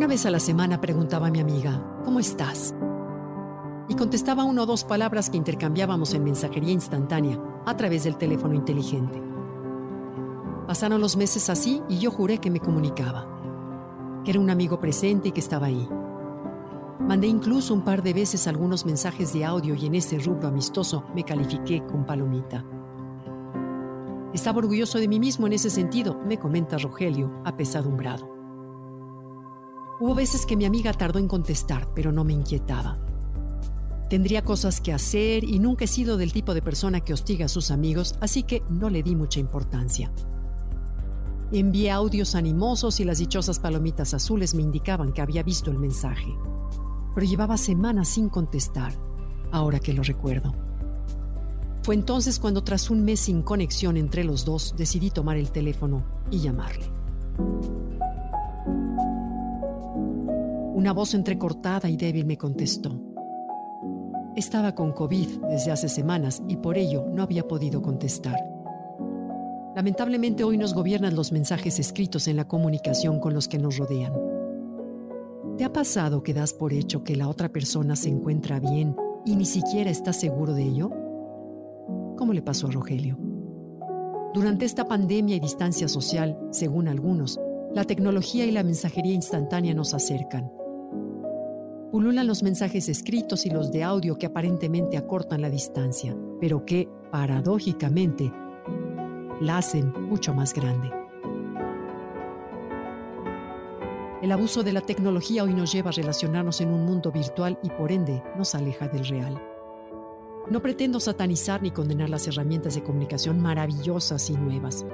Una vez a la semana preguntaba a mi amiga, ¿cómo estás? Y contestaba una o dos palabras que intercambiábamos en mensajería instantánea a través del teléfono inteligente. Pasaron los meses así y yo juré que me comunicaba, que era un amigo presente y que estaba ahí. Mandé incluso un par de veces algunos mensajes de audio y en ese rubro amistoso me califiqué con palomita. Estaba orgulloso de mí mismo en ese sentido, me comenta Rogelio, apesadumbrado. Hubo veces que mi amiga tardó en contestar, pero no me inquietaba. Tendría cosas que hacer y nunca he sido del tipo de persona que hostiga a sus amigos, así que no le di mucha importancia. Envié audios animosos y las dichosas palomitas azules me indicaban que había visto el mensaje. Pero llevaba semanas sin contestar, ahora que lo recuerdo. Fue entonces cuando tras un mes sin conexión entre los dos decidí tomar el teléfono y llamarle. Una voz entrecortada y débil me contestó. Estaba con COVID desde hace semanas y por ello no había podido contestar. Lamentablemente hoy nos gobiernan los mensajes escritos en la comunicación con los que nos rodean. ¿Te ha pasado que das por hecho que la otra persona se encuentra bien y ni siquiera estás seguro de ello? ¿Cómo le pasó a Rogelio? Durante esta pandemia y distancia social, según algunos, la tecnología y la mensajería instantánea nos acercan Pululan los mensajes escritos y los de audio que aparentemente acortan la distancia, pero que, paradójicamente, la hacen mucho más grande. El abuso de la tecnología hoy nos lleva a relacionarnos en un mundo virtual y por ende nos aleja del real. No pretendo satanizar ni condenar las herramientas de comunicación maravillosas y nuevas.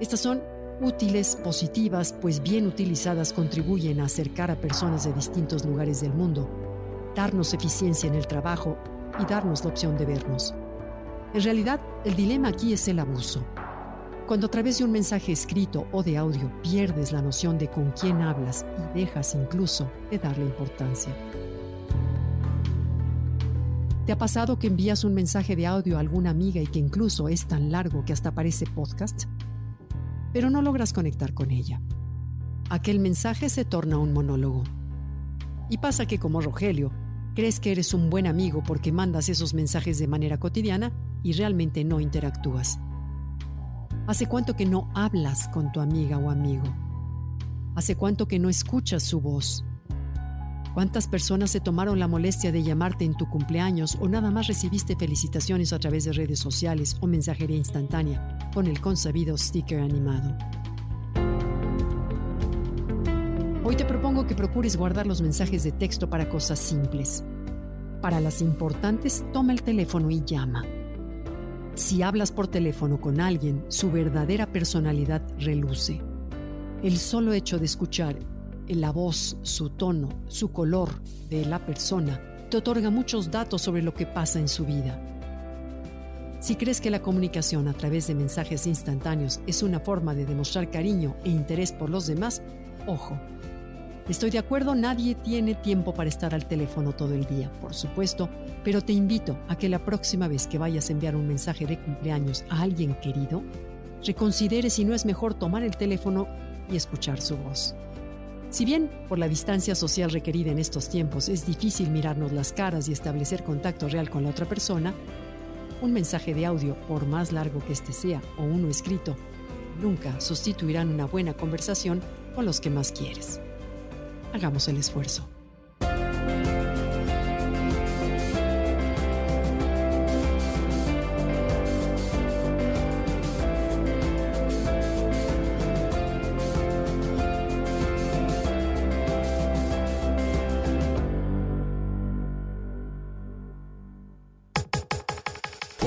Estas son útiles, positivas, pues bien utilizadas contribuyen a acercar a personas de distintos lugares del mundo, darnos eficiencia en el trabajo y darnos la opción de vernos. En realidad, el dilema aquí es el abuso. Cuando a través de un mensaje escrito o de audio pierdes la noción de con quién hablas y dejas incluso de darle importancia. ¿Te ha pasado que envías un mensaje de audio a alguna amiga y que incluso es tan largo que hasta parece podcast? Pero no logras conectar con ella. Aquel mensaje se torna un monólogo. Y pasa que como Rogelio, crees que eres un buen amigo porque mandas esos mensajes de manera cotidiana y realmente no interactúas. ¿Hace cuánto que no hablas con tu amiga o amigo? ¿Hace cuánto que no escuchas su voz? ¿Cuántas personas se tomaron la molestia de llamarte en tu cumpleaños o nada más recibiste felicitaciones a través de redes sociales o mensajería instantánea con el consabido sticker animado? Hoy te propongo que procures guardar los mensajes de texto para cosas simples. Para las importantes, toma el teléfono y llama. Si hablas por teléfono con alguien, su verdadera personalidad reluce. El solo hecho de escuchar la voz, su tono, su color de la persona te otorga muchos datos sobre lo que pasa en su vida. Si crees que la comunicación a través de mensajes instantáneos es una forma de demostrar cariño e interés por los demás, ojo. Estoy de acuerdo, nadie tiene tiempo para estar al teléfono todo el día, por supuesto, pero te invito a que la próxima vez que vayas a enviar un mensaje de cumpleaños a alguien querido, reconsidere si no es mejor tomar el teléfono y escuchar su voz. Si bien por la distancia social requerida en estos tiempos es difícil mirarnos las caras y establecer contacto real con la otra persona, un mensaje de audio, por más largo que este sea o uno escrito, nunca sustituirán una buena conversación con los que más quieres. Hagamos el esfuerzo.